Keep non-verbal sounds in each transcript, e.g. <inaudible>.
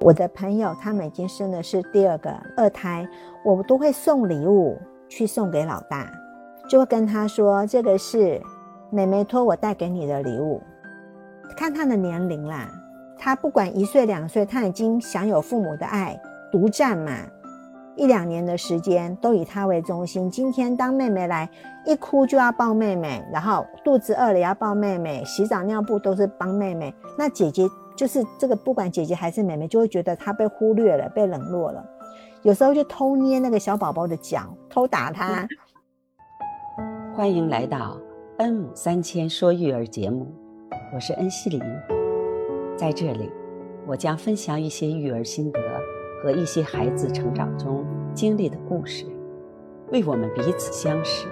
我的朋友他们已经生的是第二个二胎，我都会送礼物去送给老大，就会跟他说这个是妹妹托我带给你的礼物。看他的年龄啦，他不管一岁两岁，他已经享有父母的爱，独占嘛。一两年的时间都以他为中心。今天当妹妹来，一哭就要抱妹妹，然后肚子饿了要抱妹妹，洗澡尿布都是帮妹妹。那姐姐就是这个，不管姐姐还是妹妹，就会觉得她被忽略了，被冷落了。有时候就偷捏那个小宝宝的脚，偷打他。欢迎来到恩母三千说育儿节目，我是恩熙林，在这里我将分享一些育儿心得。和一些孩子成长中经历的故事，为我们彼此相识，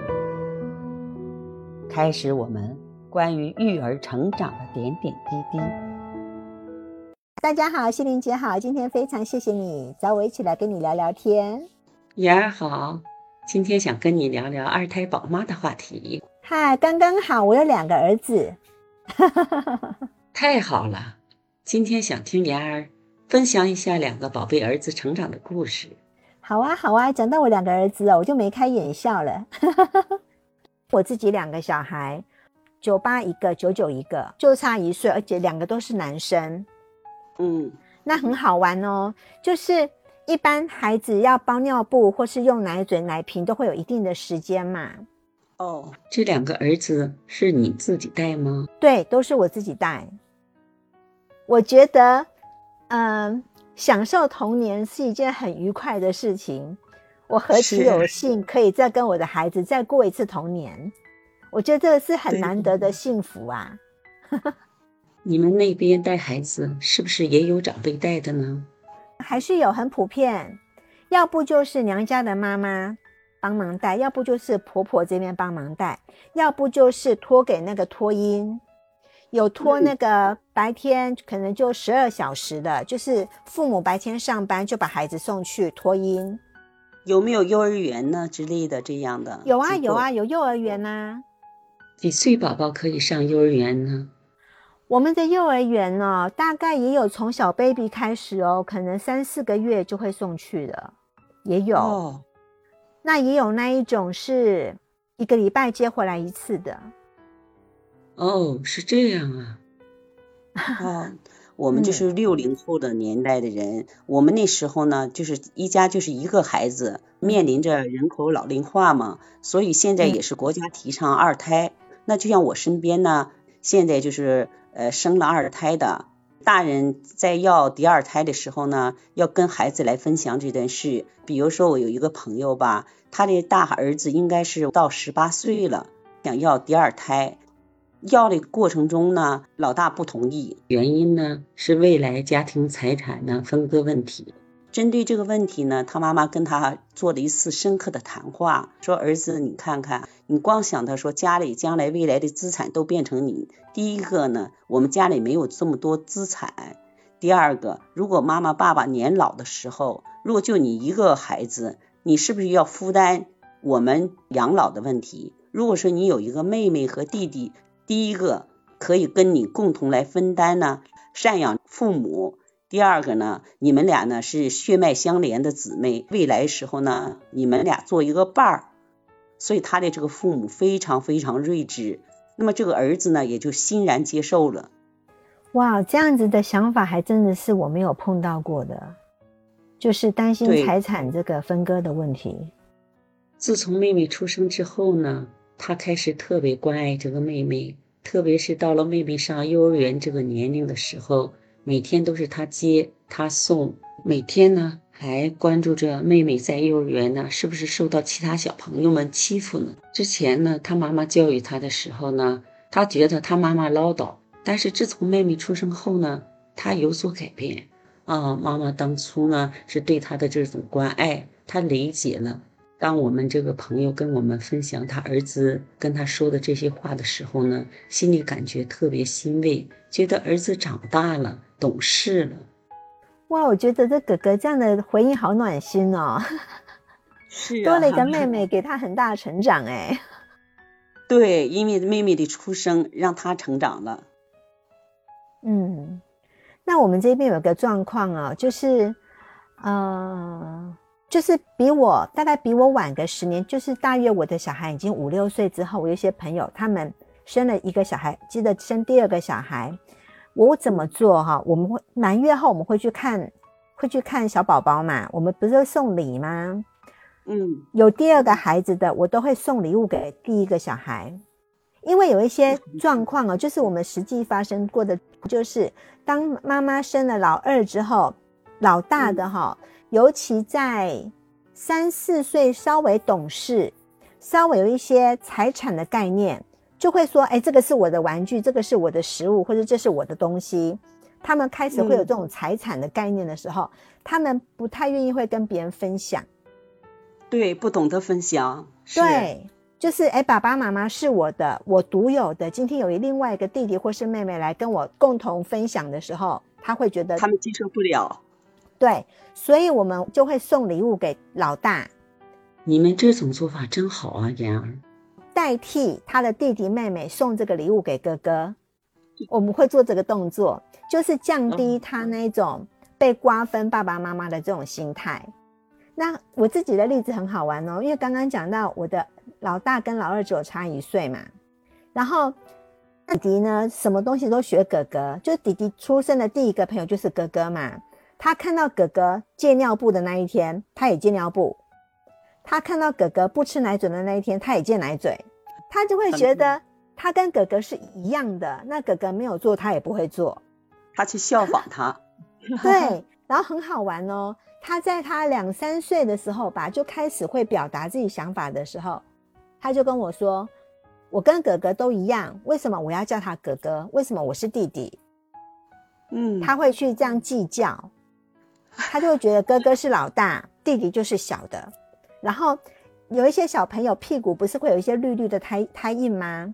开始我们关于育儿成长的点点滴滴。大家好，心灵姐好，今天非常谢谢你找我一起来跟你聊聊天。妍儿好，今天想跟你聊聊二胎宝妈的话题。嗨，刚刚好，我有两个儿子。<laughs> 太好了，今天想听妍儿。分享一下两个宝贝儿子成长的故事。好啊，好啊，讲到我两个儿子哦，我就眉开眼笑了。<laughs> 我自己两个小孩，九八一个，九九一个，就差一岁，而且两个都是男生。嗯，那很好玩哦。就是一般孩子要包尿布或是用奶嘴、奶瓶，都会有一定的时间嘛。哦，这两个儿子是你自己带吗？对，都是我自己带。我觉得。嗯，享受童年是一件很愉快的事情。我何其有幸可以再跟我的孩子再过一次童年，我觉得这个是很难得的幸福啊。你们那边带孩子是不是也有长辈带的呢？还是有很普遍，要不就是娘家的妈妈帮忙带，要不就是婆婆这边帮忙带，要不就是托给那个托婴。有托那个白天可能就十二小时的，就是父母白天上班就把孩子送去托婴。有没有幼儿园呢之类的这样的？有啊有啊有幼儿园呐。几岁宝宝可以上幼儿园呢？我们的幼儿园呢，大概也有从小 baby 开始哦，可能三四个月就会送去的，也有。哦。那也有那一种是一个礼拜接回来一次的。哦，是这样啊！哦，我们就是六零后的年代的人，我们那时候呢，就是一家就是一个孩子，面临着人口老龄化嘛，所以现在也是国家提倡二胎。那就像我身边呢，现在就是呃生了二胎的大人，在要第二胎的时候呢，要跟孩子来分享这件事。比如说我有一个朋友吧，他的大儿子应该是到十八岁了，想要第二胎。要的过程中呢，老大不同意，原因呢是未来家庭财产呢分割问题。针对这个问题呢，他妈妈跟他做了一次深刻的谈话，说儿子，你看看，你光想着说家里将来未来的资产都变成你，第一个呢，我们家里没有这么多资产；第二个，如果妈妈爸爸年老的时候，如果就你一个孩子，你是不是要负担我们养老的问题？如果说你有一个妹妹和弟弟，第一个可以跟你共同来分担呢，赡养父母。第二个呢，你们俩呢是血脉相连的姊妹，未来时候呢，你们俩做一个伴儿。所以他的这个父母非常非常睿智，那么这个儿子呢也就欣然接受了。哇，这样子的想法还真的是我没有碰到过的，就是担心财产这个分割的问题。自从妹妹出生之后呢。他开始特别关爱这个妹妹，特别是到了妹妹上幼儿园这个年龄的时候，每天都是他接他送，每天呢还关注着妹妹在幼儿园呢是不是受到其他小朋友们欺负呢？之前呢，他妈妈教育他的时候呢，他觉得他妈妈唠叨，但是自从妹妹出生后呢，他有所改变啊，妈妈当初呢是对他的这种关爱，他理解了。当我们这个朋友跟我们分享他儿子跟他说的这些话的时候呢，心里感觉特别欣慰，觉得儿子长大了，懂事了。哇，我觉得这哥哥这样的回应好暖心哦。是，多了一个妹妹，给他很大的成长哎。对，因为妹妹的出生让他成长了。嗯，那我们这边有个状况啊，就是，呃，就是比我大概比我晚个十年，就是大约我的小孩已经五六岁之后，我有些朋友他们生了一个小孩，记得生第二个小孩，我怎么做哈？我们会满月后我们会去看，会去看小宝宝嘛？我们不是送礼吗？嗯，有第二个孩子的，我都会送礼物给第一个小孩。因为有一些状况哦，就是我们实际发生过的，就是当妈妈生了老二之后，老大的哈，尤其在三四岁稍微懂事，稍微有一些财产的概念，就会说：“哎，这个是我的玩具，这个是我的食物，或者这是我的东西。”他们开始会有这种财产的概念的时候，他们不太愿意会跟别人分享。对，不懂得分享。对。就是哎，爸爸妈妈是我的，我独有的。今天有一另外一个弟弟或是妹妹来跟我共同分享的时候，他会觉得他们接受不了。对，所以我们就会送礼物给老大。你们这种做法真好啊，妍儿。代替他的弟弟妹妹送这个礼物给哥哥，我们会做这个动作，就是降低他那种被瓜分爸爸妈妈的这种心态。那我自己的例子很好玩哦，因为刚刚讲到我的。老大跟老二只有差一岁嘛，然后弟弟呢，什么东西都学哥哥，就弟弟出生的第一个朋友就是哥哥嘛。他看到哥哥戒尿布的那一天，他也戒尿布；他看到哥哥不吃奶嘴的那一天，他也戒奶嘴。他就会觉得他跟哥哥是一样的，那哥哥没有做，他也不会做。他去效仿他，<laughs> <laughs> 对，然后很好玩哦。他在他两三岁的时候吧，就开始会表达自己想法的时候。他就跟我说：“我跟哥哥都一样，为什么我要叫他哥哥？为什么我是弟弟？”嗯，他会去这样计较，他就会觉得哥哥是老大，弟弟就是小的。然后有一些小朋友屁股不是会有一些绿绿的胎胎印吗？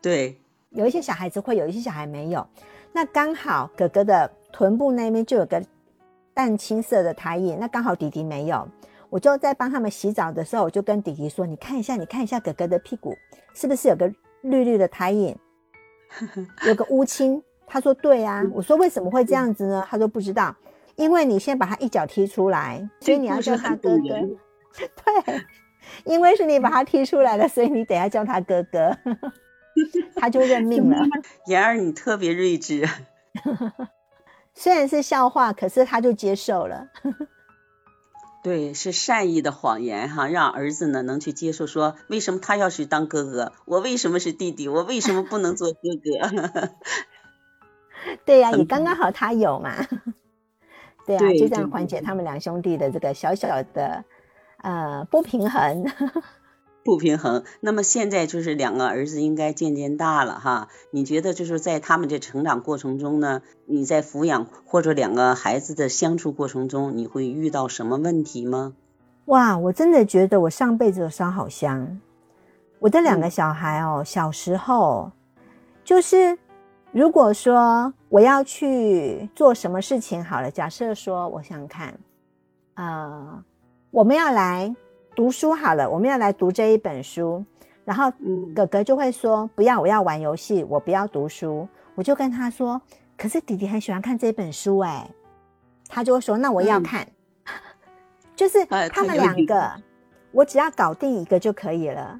对，有一些小孩子会有一些小孩没有。那刚好哥哥的臀部那边就有个淡青色的胎印，那刚好弟弟没有。我就在帮他们洗澡的时候，我就跟弟弟说：“你看一下，你看一下哥哥的屁股，是不是有个绿绿的胎印，有个乌青？”他说：“对啊。”我说：“为什么会这样子呢？”他说：“不知道，因为你先把他一脚踢出来，所以你要叫他哥哥。<laughs> 对，因为是你把他踢出来的，所以你得要叫他哥哥，<laughs> 他就认命了。<laughs> 妍儿，你特别睿智，虽然是笑话，可是他就接受了。对，是善意的谎言哈，让儿子呢能去接受，说为什么他要去当哥哥，我为什么是弟弟，我为什么不能做哥哥？对呀，也刚刚好他有嘛，对啊，就这样缓解他们两兄弟的这个小小的呃不平衡。<laughs> 不平衡，那么现在就是两个儿子应该渐渐大了哈，你觉得就是在他们的成长过程中呢，你在抚养或者两个孩子的相处过程中，你会遇到什么问题吗？哇，我真的觉得我上辈子的烧好香。我的两个小孩哦，小时候就是如果说我要去做什么事情好了，假设说我想看，呃，我们要来。读书好了，我们要来读这一本书，然后哥哥就会说不要，我要玩游戏，我不要读书。我就跟他说，可是弟弟很喜欢看这本书，哎，他就会说那我要看，<laughs> 就是他们两个，我只要搞定一个就可以了。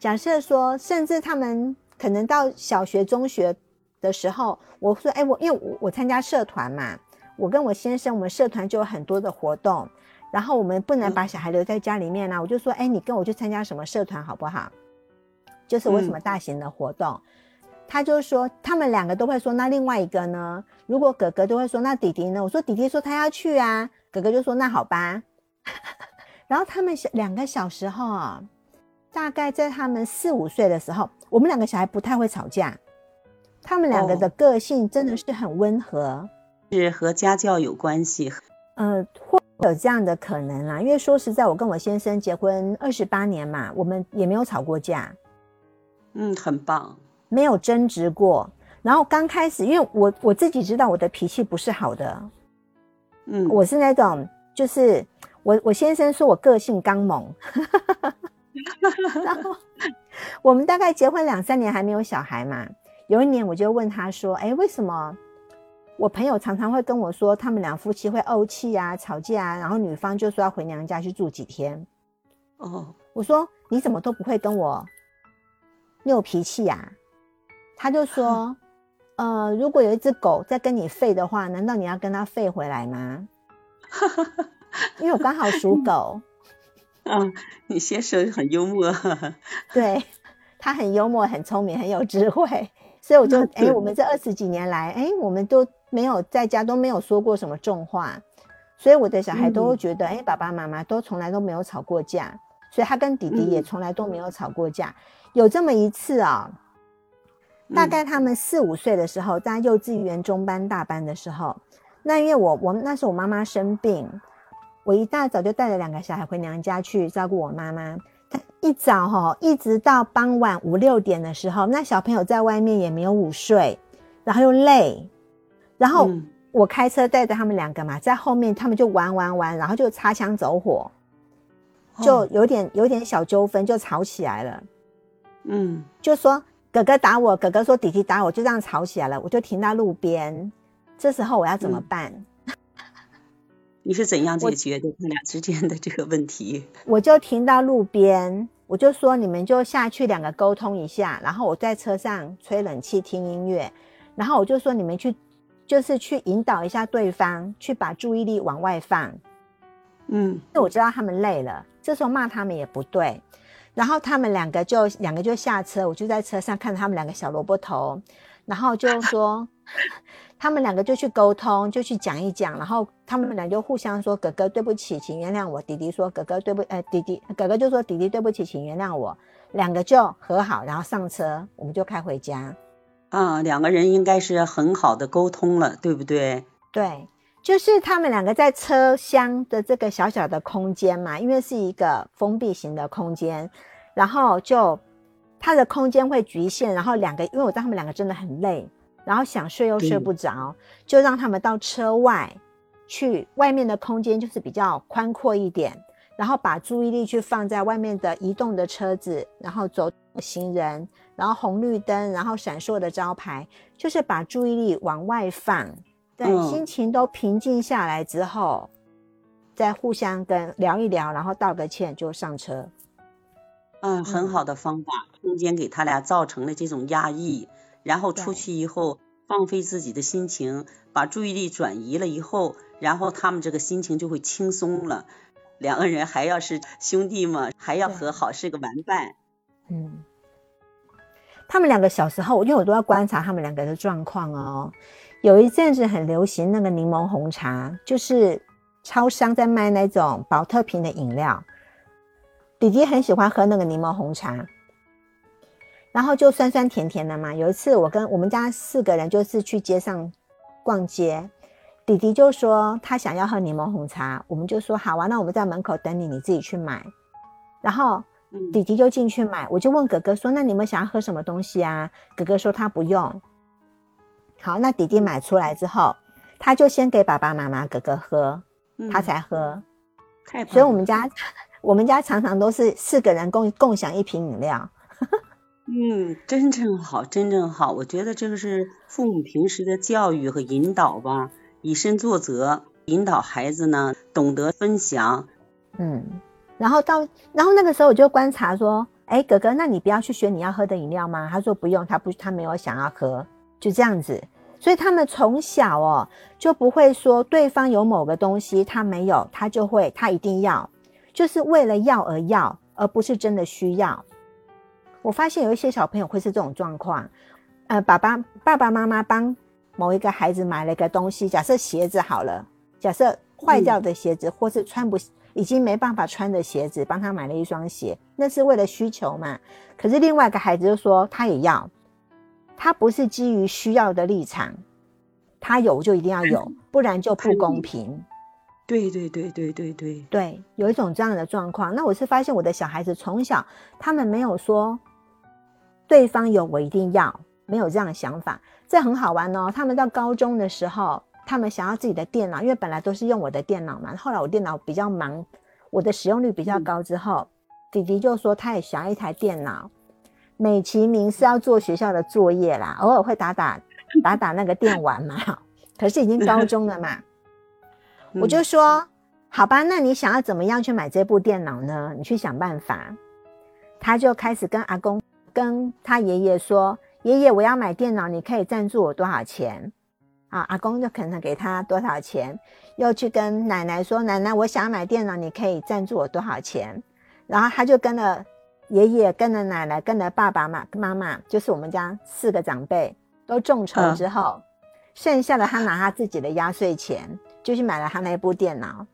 假设说，甚至他们可能到小学、中学的时候，我说，哎，我因为我我参加社团嘛，我跟我先生，我们社团就有很多的活动。然后我们不能把小孩留在家里面呢，我就说，哎，你跟我去参加什么社团好不好？就是为什么大型的活动？他就说，他们两个都会说，那另外一个呢？如果哥哥都会说，那弟弟呢？我说弟弟说他要去啊，哥哥就说那好吧。<laughs> 然后他们小两个小时候啊，大概在他们四五岁的时候，我们两个小孩不太会吵架，他们两个的个性真的是很温和，是和家教有关系。嗯，或。有这样的可能啊，因为说实在，我跟我先生结婚二十八年嘛，我们也没有吵过架，嗯，很棒，没有争执过。然后刚开始，因为我我自己知道我的脾气不是好的，嗯，我是那种就是我我先生说我个性刚猛，<laughs> 然后我们大概结婚两三年还没有小孩嘛，有一年我就问他说，哎，为什么？我朋友常常会跟我说，他们两夫妻会怄气啊、吵架啊，然后女方就说要回娘家去住几天。哦，我说你怎么都不会跟我拗脾气呀？他就说，呃，如果有一只狗在跟你吠的话，难道你要跟它吠回来吗？因为我刚好属 <laughs> 狗。嗯，你先生很幽默。对他很幽默、很聪明、很有智慧，所以我就哎，我们这二十几年来，哎，我们都。没有在家都没有说过什么重话，所以我的小孩都觉得，哎，爸爸妈妈都从来都没有吵过架，所以他跟弟弟也从来都没有吵过架。有这么一次啊，大概他们四五岁的时候，在幼稚园中班、大班的时候，那因为我我那时候我妈妈生病，我一大早就带了两个小孩回娘家去照顾我妈妈。一早哈，一直到傍晚五六点的时候，那小朋友在外面也没有午睡，然后又累。然后我开车带着他们两个嘛，在后面他们就玩玩玩，然后就擦枪走火，就有点有点小纠纷，就吵起来了。嗯，就说哥哥打我，哥哥说弟弟打我，就这样吵起来了。我就停到路边，这时候我要怎么办？你是怎样解决的他俩之间的这个问题？我就停到路边，我就说你们就下去两个沟通一下，然后我在车上吹冷气听音乐，然后我就说你们去。就是去引导一下对方，去把注意力往外放。嗯，那我知道他们累了，这时候骂他们也不对。然后他们两个就两个就下车，我就在车上看他们两个小萝卜头，然后就说 <laughs> 他们两个就去沟通，就去讲一讲。然后他们俩就互相说：“哥哥对不起，请原谅我。”弟弟说：“哥哥对不……呃，弟弟哥哥就说：弟弟对不起，请原谅我。”两个就和好，然后上车，我们就开回家。啊，两个人应该是很好的沟通了，对不对？对，就是他们两个在车厢的这个小小的空间嘛，因为是一个封闭型的空间，然后就它的空间会局限，然后两个，因为我知道他们两个真的很累，然后想睡又睡不着，就让他们到车外去，外面的空间就是比较宽阔一点，然后把注意力去放在外面的移动的车子，然后走行人。然后红绿灯，然后闪烁的招牌，就是把注意力往外放，对，心情都平静下来之后，再互相跟聊一聊，然后道个歉就上车。嗯，很好的方法，中间给他俩造成了这种压抑，然后出去以后放飞自己的心情，把注意力转移了以后，然后他们这个心情就会轻松了。两个人还要是兄弟嘛，还要和好，是个玩伴。嗯。他们两个小时候，因为我都要观察他们两个的状况哦。有一阵子很流行那个柠檬红茶，就是超商在卖那种保特瓶的饮料。弟弟很喜欢喝那个柠檬红茶，然后就酸酸甜甜的嘛。有一次我跟我们家四个人就是去街上逛街，弟弟就说他想要喝柠檬红茶，我们就说好啊，那我们在门口等你，你自己去买。然后。弟弟就进去买，我就问哥哥说：“那你们想要喝什么东西啊？”哥哥说他不用。好，那弟弟买出来之后，他就先给爸爸妈妈、哥哥喝，他才喝。所以我们家，我们家常常都是四个人共共享一瓶饮料。嗯，真正好，真正好。我觉得这个是父母平时的教育和引导吧，以身作则，引导孩子呢懂得分享。嗯。然后到，然后那个时候我就观察说，哎，哥哥，那你不要去选你要喝的饮料吗？他说不用，他不，他没有想要喝，就这样子。所以他们从小哦就不会说对方有某个东西他没有，他就会他一定要，就是为了要而要，而不是真的需要。我发现有一些小朋友会是这种状况，呃，爸爸爸爸妈妈帮某一个孩子买了一个东西，假设鞋子好了，假设坏掉的鞋子或是穿不。已经没办法穿的鞋子，帮他买了一双鞋，那是为了需求嘛？可是另外一个孩子就说他也要，他不是基于需要的立场，他有就一定要有，不然就不公平。对对对对对对对，有一种这样的状况。那我是发现我的小孩子从小他们没有说对方有我一定要，没有这样的想法，这很好玩哦。他们到高中的时候。他们想要自己的电脑，因为本来都是用我的电脑嘛。后来我电脑比较忙，我的使用率比较高之后，弟弟就说他也想要一台电脑，美其名是要做学校的作业啦，偶尔会打打 <laughs> 打打那个电玩嘛。可是已经高中了嘛。我就说，好吧，那你想要怎么样去买这部电脑呢？你去想办法。他就开始跟阿公、跟他爷爷说：“爷爷，我要买电脑，你可以赞助我多少钱？”啊，阿公就可能给他多少钱，又去跟奶奶说：“奶奶，我想买电脑，你可以赞助我多少钱？”然后他就跟了爷爷、跟了奶奶、跟了爸爸妈妈妈，就是我们家四个长辈都众筹之后，剩下的他拿他自己的压岁钱。就去买了他那部电脑，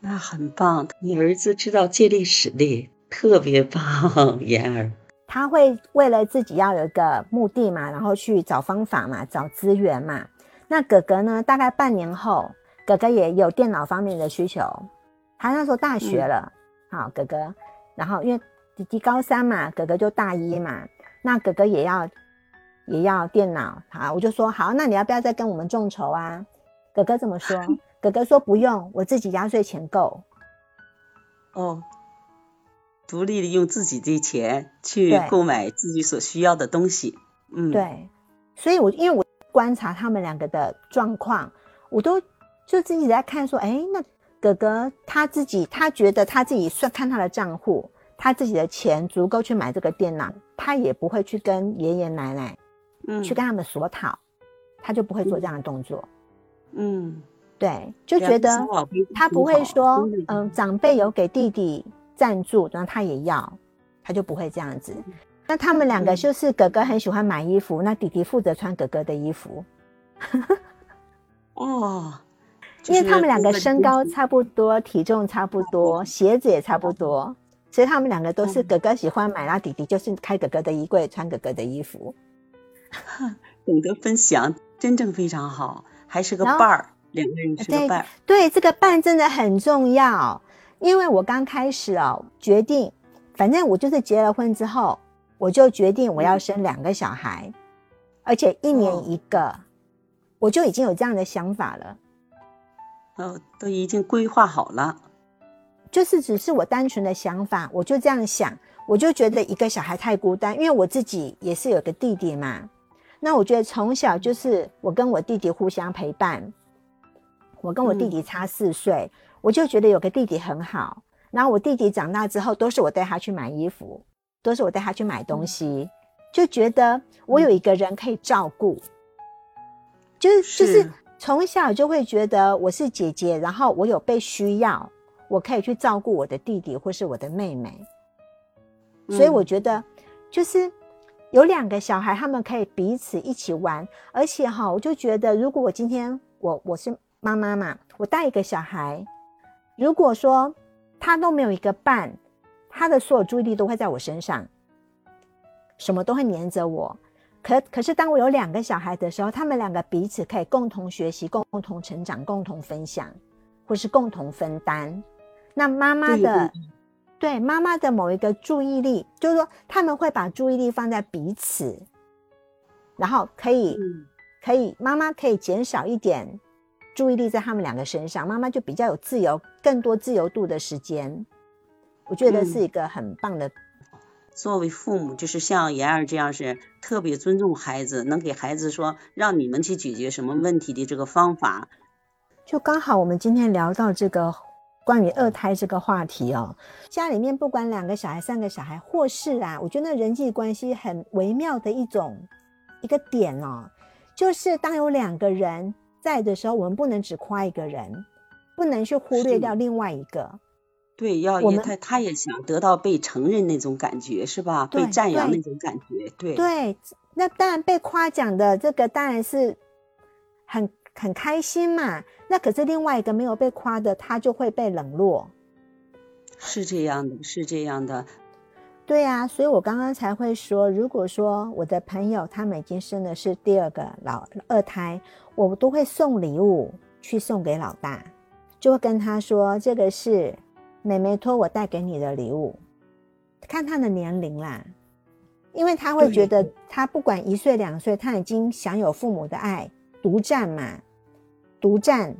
那很棒。你儿子知道借力使力，特别棒，妍儿。他会为了自己要有一个目的嘛，然后去找方法嘛，找资源嘛。那哥哥呢？大概半年后，哥哥也有电脑方面的需求。他那时候大学了，好哥哥。然后因为弟弟高三嘛，哥哥就大一嘛，那哥哥也要也要电脑。好，我就说好，那你要不要再跟我们众筹啊？哥哥怎么说？<laughs> 哥哥说不用，我自己压岁钱够。哦，独立的用自己的钱去购买自己所需要的东西。嗯，对。所以，我因为我观察他们两个的状况，我都就自己在看说，哎，那哥哥他自己，他觉得他自己算看他的账户，他自己的钱足够去买这个电脑，他也不会去跟爷爷奶奶，嗯，去跟他们索讨，他就不会做这样的动作。嗯，对，就觉得他不会说，嗯，长辈有给弟弟赞助，然后他也要，他就不会这样子。那他们两个就是哥哥很喜欢买衣服，那弟弟负责穿哥哥的衣服。<laughs> 哦，因为他们两个身高差不多，体重差不多，鞋子也差不多，所以他们两个都是哥哥喜欢买，那弟弟就是开哥哥的衣柜，穿哥哥的衣服。<laughs> 懂得分享，真正非常好。还是个伴儿，两个人是个伴儿。对，这个伴真的很重要。因为我刚开始哦，决定，反正我就是结了婚之后，我就决定我要生两个小孩，而且一年一个，我就已经有这样的想法了。哦，都已经规划好了。就是只是我单纯的想法，我就这样想，我就觉得一个小孩太孤单，因为我自己也是有个弟弟嘛。那我觉得从小就是我跟我弟弟互相陪伴，我跟我弟弟差四岁，我就觉得有个弟弟很好。然后我弟弟长大之后，都是我带他去买衣服，都是我带他去买东西，就觉得我有一个人可以照顾，就是就是从小就会觉得我是姐姐，然后我有被需要，我可以去照顾我的弟弟或是我的妹妹，所以我觉得就是。有两个小孩，他们可以彼此一起玩，而且哈，我就觉得，如果我今天我我是妈妈嘛，我带一个小孩，如果说他都没有一个伴，他的所有注意力都会在我身上，什么都会黏着我。可可是，当我有两个小孩的时候，他们两个彼此可以共同学习、共同成长、共同分享，或是共同分担。那妈妈的。对妈妈的某一个注意力，就是说他们会把注意力放在彼此，然后可以可以妈妈可以减少一点注意力在他们两个身上，妈妈就比较有自由，更多自由度的时间。我觉得是一个很棒的。作为父母，就是像妍儿这样是特别尊重孩子，能给孩子说让你们去解决什么问题的这个方法。就刚好我们今天聊到这个。关于二胎这个话题哦，家里面不管两个小孩、三个小孩，或是啊，我觉得人际关系很微妙的一种一个点哦，就是当有两个人在的时候，我们不能只夸一个人，不能去忽略掉另外一个。对，要也他他也想得到被承认那种感觉是吧？被赞扬那种感觉。对对，那当然被夸奖的这个当然是很。很开心嘛？那可是另外一个没有被夸的，他就会被冷落。是这样的，是这样的。对啊，所以我刚刚才会说，如果说我的朋友他们已经生的是第二个老二胎，我都会送礼物去送给老大，就会跟他说这个是妹妹托我带给你的礼物，看她的年龄啦，因为她会觉得她不管一岁两岁，她已经享有父母的爱，独占嘛。独占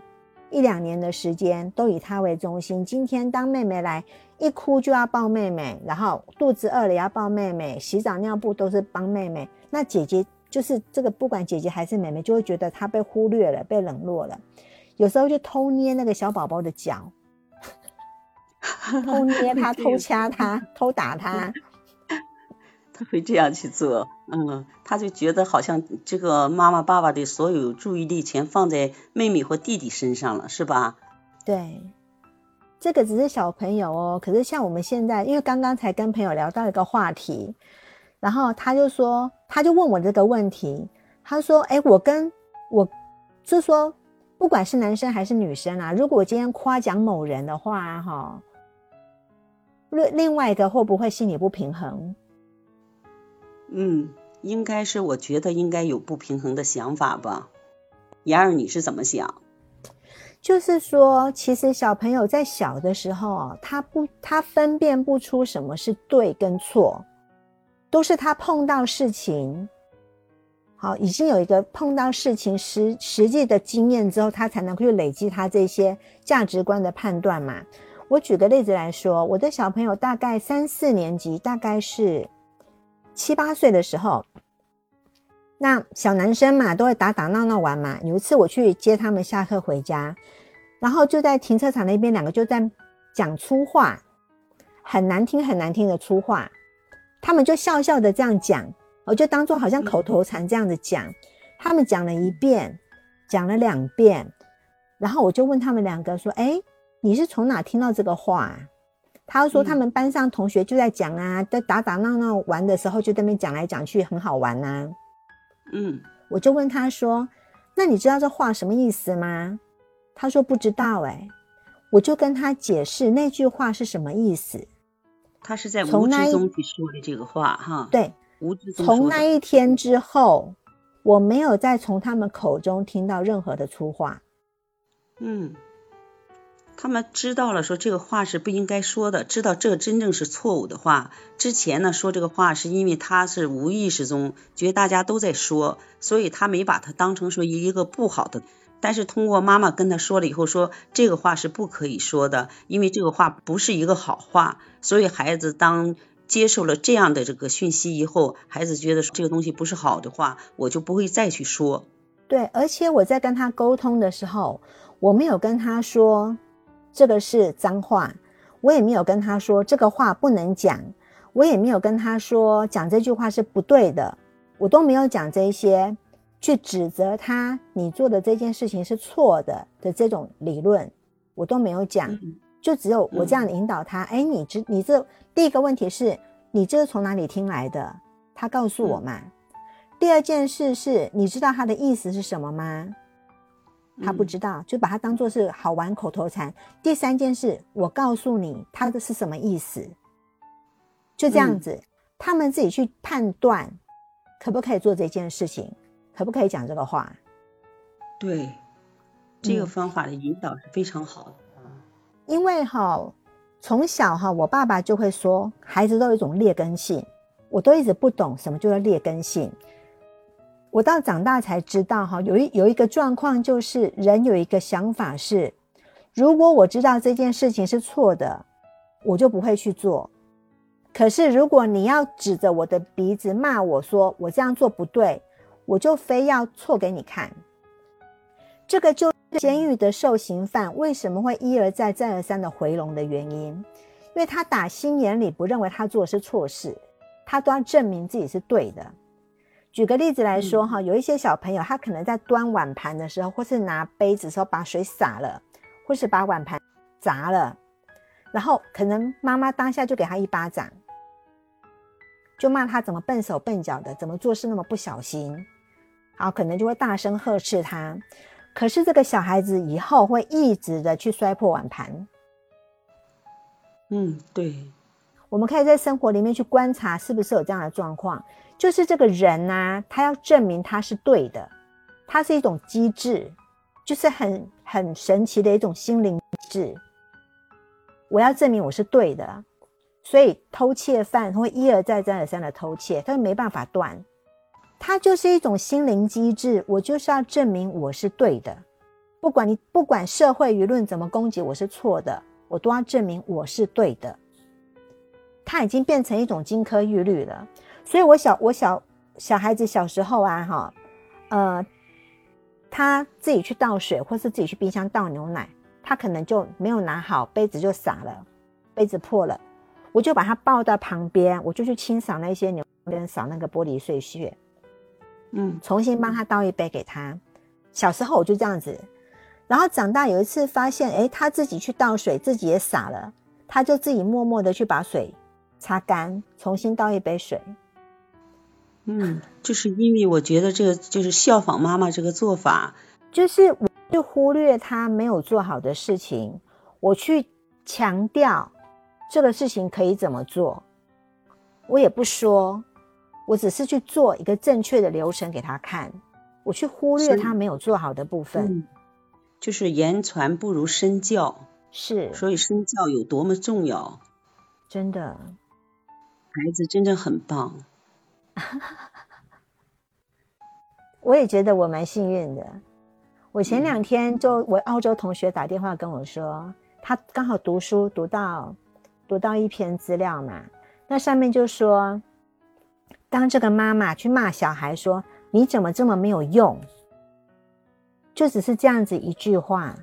一两年的时间，都以她为中心。今天当妹妹来，一哭就要抱妹妹，然后肚子饿了要抱妹妹，洗澡尿布都是帮妹妹。那姐姐就就是这个不管姐姐还是妹妹，就会觉得她被忽略了、被冷落了。有时候就偷捏那个小宝宝的脚，<laughs> 偷捏他、偷掐他、偷打他。<laughs> 他会这样去做，嗯，他就觉得好像这个妈妈、爸爸的所有注意力全放在妹妹或弟弟身上了，是吧？对，这个只是小朋友哦。可是像我们现在，因为刚刚才跟朋友聊到一个话题，然后他就说，他就问我这个问题，他说：“哎，我跟我就说，不管是男生还是女生啊，如果今天夸奖某人的话，哈，另另外一个会不会心理不平衡？”嗯，应该是，我觉得应该有不平衡的想法吧。妍儿，你是怎么想？就是说，其实小朋友在小的时候，他不，他分辨不出什么是对跟错，都是他碰到事情，好，已经有一个碰到事情实实际的经验之后，他才能去累积他这些价值观的判断嘛。我举个例子来说，我的小朋友大概三四年级，大概是。七八岁的时候，那小男生嘛都会打打闹闹玩嘛。有一次我去接他们下课回家，然后就在停车场那边，两个就在讲粗话，很难听很难听的粗话。他们就笑笑的这样讲，我就当做好像口头禅这样子讲。他们讲了一遍，讲了两遍，然后我就问他们两个说：“哎，你是从哪听到这个话？”他说：“他们班上同学就在讲啊，在打打闹闹玩的时候，就在那边讲来讲去，很好玩呐。”嗯，我就问他说：“那你知道这话什么意思吗？”他说：“不知道。”哎，我就跟他解释那句话是什么意思。他是在无知中去说的这个话，哈。对，无知中从那一天之后，我没有再从他们口中听到任何的粗话。嗯。他们知道了，说这个话是不应该说的，知道这真正是错误的话。之前呢，说这个话是因为他是无意识中觉得大家都在说，所以他没把它当成说一个不好的。但是通过妈妈跟他说了以后，说这个话是不可以说的，因为这个话不是一个好话。所以孩子当接受了这样的这个讯息以后，孩子觉得这个东西不是好的话，我就不会再去说。对，而且我在跟他沟通的时候，我没有跟他说。这个是脏话，我也没有跟他说这个话不能讲，我也没有跟他说讲这句话是不对的，我都没有讲这些去指责他你做的这件事情是错的的这种理论，我都没有讲，就只有我这样引导他。哎，你知你这第一个问题是你这是从哪里听来的？他告诉我嘛。第二件事是你知道他的意思是什么吗？他不知道，就把它当做是好玩口头禅。第三件事，我告诉你，他的是什么意思？就这样子，他们自己去判断，可不可以做这件事情，可不可以讲这个话？对，这个方法的引导是非常好的。因为哈，从小哈，我爸爸就会说，孩子都有一种劣根性，我都一直不懂什么叫做劣根性。我到长大才知道，哈，有一有一个状况，就是人有一个想法是，如果我知道这件事情是错的，我就不会去做。可是如果你要指着我的鼻子骂我说我这样做不对，我就非要错给你看。这个就是监狱的受刑犯为什么会一而再再而三的回笼的原因，因为他打心眼里不认为他做的是错事，他都要证明自己是对的。举个例子来说，哈，有一些小朋友，他可能在端碗盘的时候，或是拿杯子的时候把水洒了，或是把碗盘砸了，然后可能妈妈当下就给他一巴掌，就骂他怎么笨手笨脚的，怎么做事那么不小心，好，可能就会大声呵斥他。可是这个小孩子以后会一直的去摔破碗盘。嗯，对，我们可以在生活里面去观察，是不是有这样的状况。就是这个人呐，他要证明他是对的，他是一种机制，就是很很神奇的一种心灵机制。我要证明我是对的，所以偷窃犯会一而再、再而三的偷窃，他没办法断。他就是一种心灵机制，我就是要证明我是对的，不管你不管社会舆论怎么攻击我是错的，我都要证明我是对的。他已经变成一种金科玉律了。所以，我小我小小孩子小时候啊，哈，呃，他自己去倒水，或是自己去冰箱倒牛奶，他可能就没有拿好杯子就洒了，杯子破了，我就把他抱到旁边，我就去清扫那些牛跟扫那个玻璃碎屑，嗯，重新帮他倒一杯给他。小时候我就这样子，然后长大有一次发现，哎，他自己去倒水，自己也洒了，他就自己默默的去把水擦干，重新倒一杯水。嗯，就是因为我觉得这个就是效仿妈妈这个做法，就是我就忽略他没有做好的事情，我去强调这个事情可以怎么做，我也不说，我只是去做一个正确的流程给他看，我去忽略他没有做好的部分，嗯，就是言传不如身教，是，所以身教有多么重要，真的，孩子真的很棒。<laughs> 我也觉得我蛮幸运的。我前两天就我澳洲同学打电话跟我说，他刚好读书读到读到一篇资料嘛，那上面就说，当这个妈妈去骂小孩说你怎么这么没有用，就只是这样子一句话，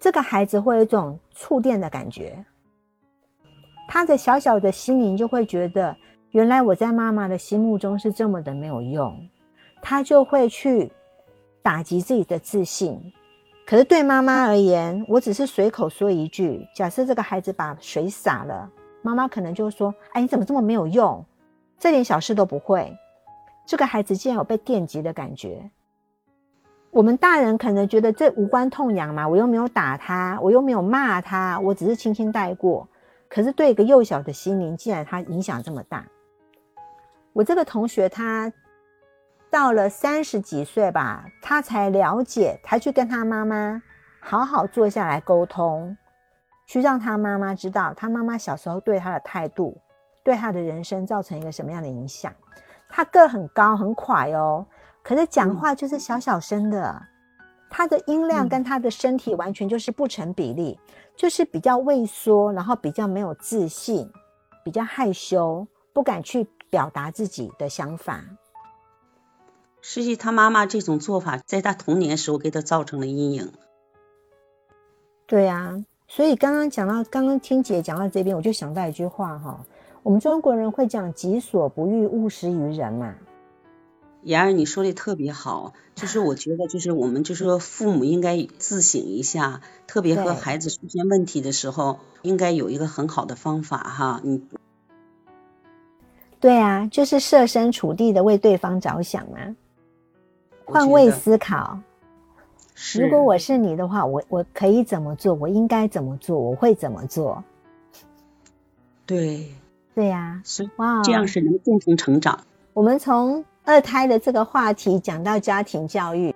这个孩子会有一种触电的感觉，他的小小的心灵就会觉得。原来我在妈妈的心目中是这么的没有用，他就会去打击自己的自信。可是对妈妈而言，我只是随口说一句，假设这个孩子把水洒了，妈妈可能就说：“哎，你怎么这么没有用？这点小事都不会。”这个孩子竟然有被电击的感觉。我们大人可能觉得这无关痛痒嘛，我又没有打他，我又没有骂他，我只是轻轻带过。可是对一个幼小的心灵，竟然他影响这么大。我这个同学，他到了三十几岁吧，他才了解，他去跟他妈妈好好坐下来沟通，去让他妈妈知道，他妈妈小时候对他的态度，对他的人生造成一个什么样的影响。他个很高，很快哦，可是讲话就是小小声的，他的音量跟他的身体完全就是不成比例，就是比较畏缩，然后比较没有自信，比较害羞，不敢去。表达自己的想法。实际他妈妈这种做法，在他童年时候给他造成了阴影。对呀，所以刚刚讲到，刚刚听姐讲到这边，我就想到一句话哈，我们中国人会讲“己所不欲，勿施于人”嘛。妍儿，你说的特别好，就是我觉得，就是我们就是说，父母应该自省一下，<laughs> 特别和孩子出现问题的时候，应该有一个很好的方法哈，你。对啊，就是设身处地的为对方着想啊，换位思考。如果我是你的话，我我可以怎么做？我应该怎么做？我会怎么做？对，对呀，哇，这样是能共同成长。我们从二胎的这个话题讲到家庭教育，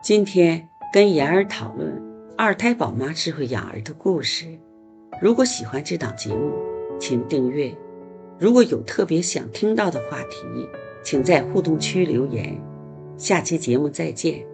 今天跟妍儿讨论二胎宝妈智慧养儿的故事。如果喜欢这档节目，请订阅。如果有特别想听到的话题，请在互动区留言。下期节目再见。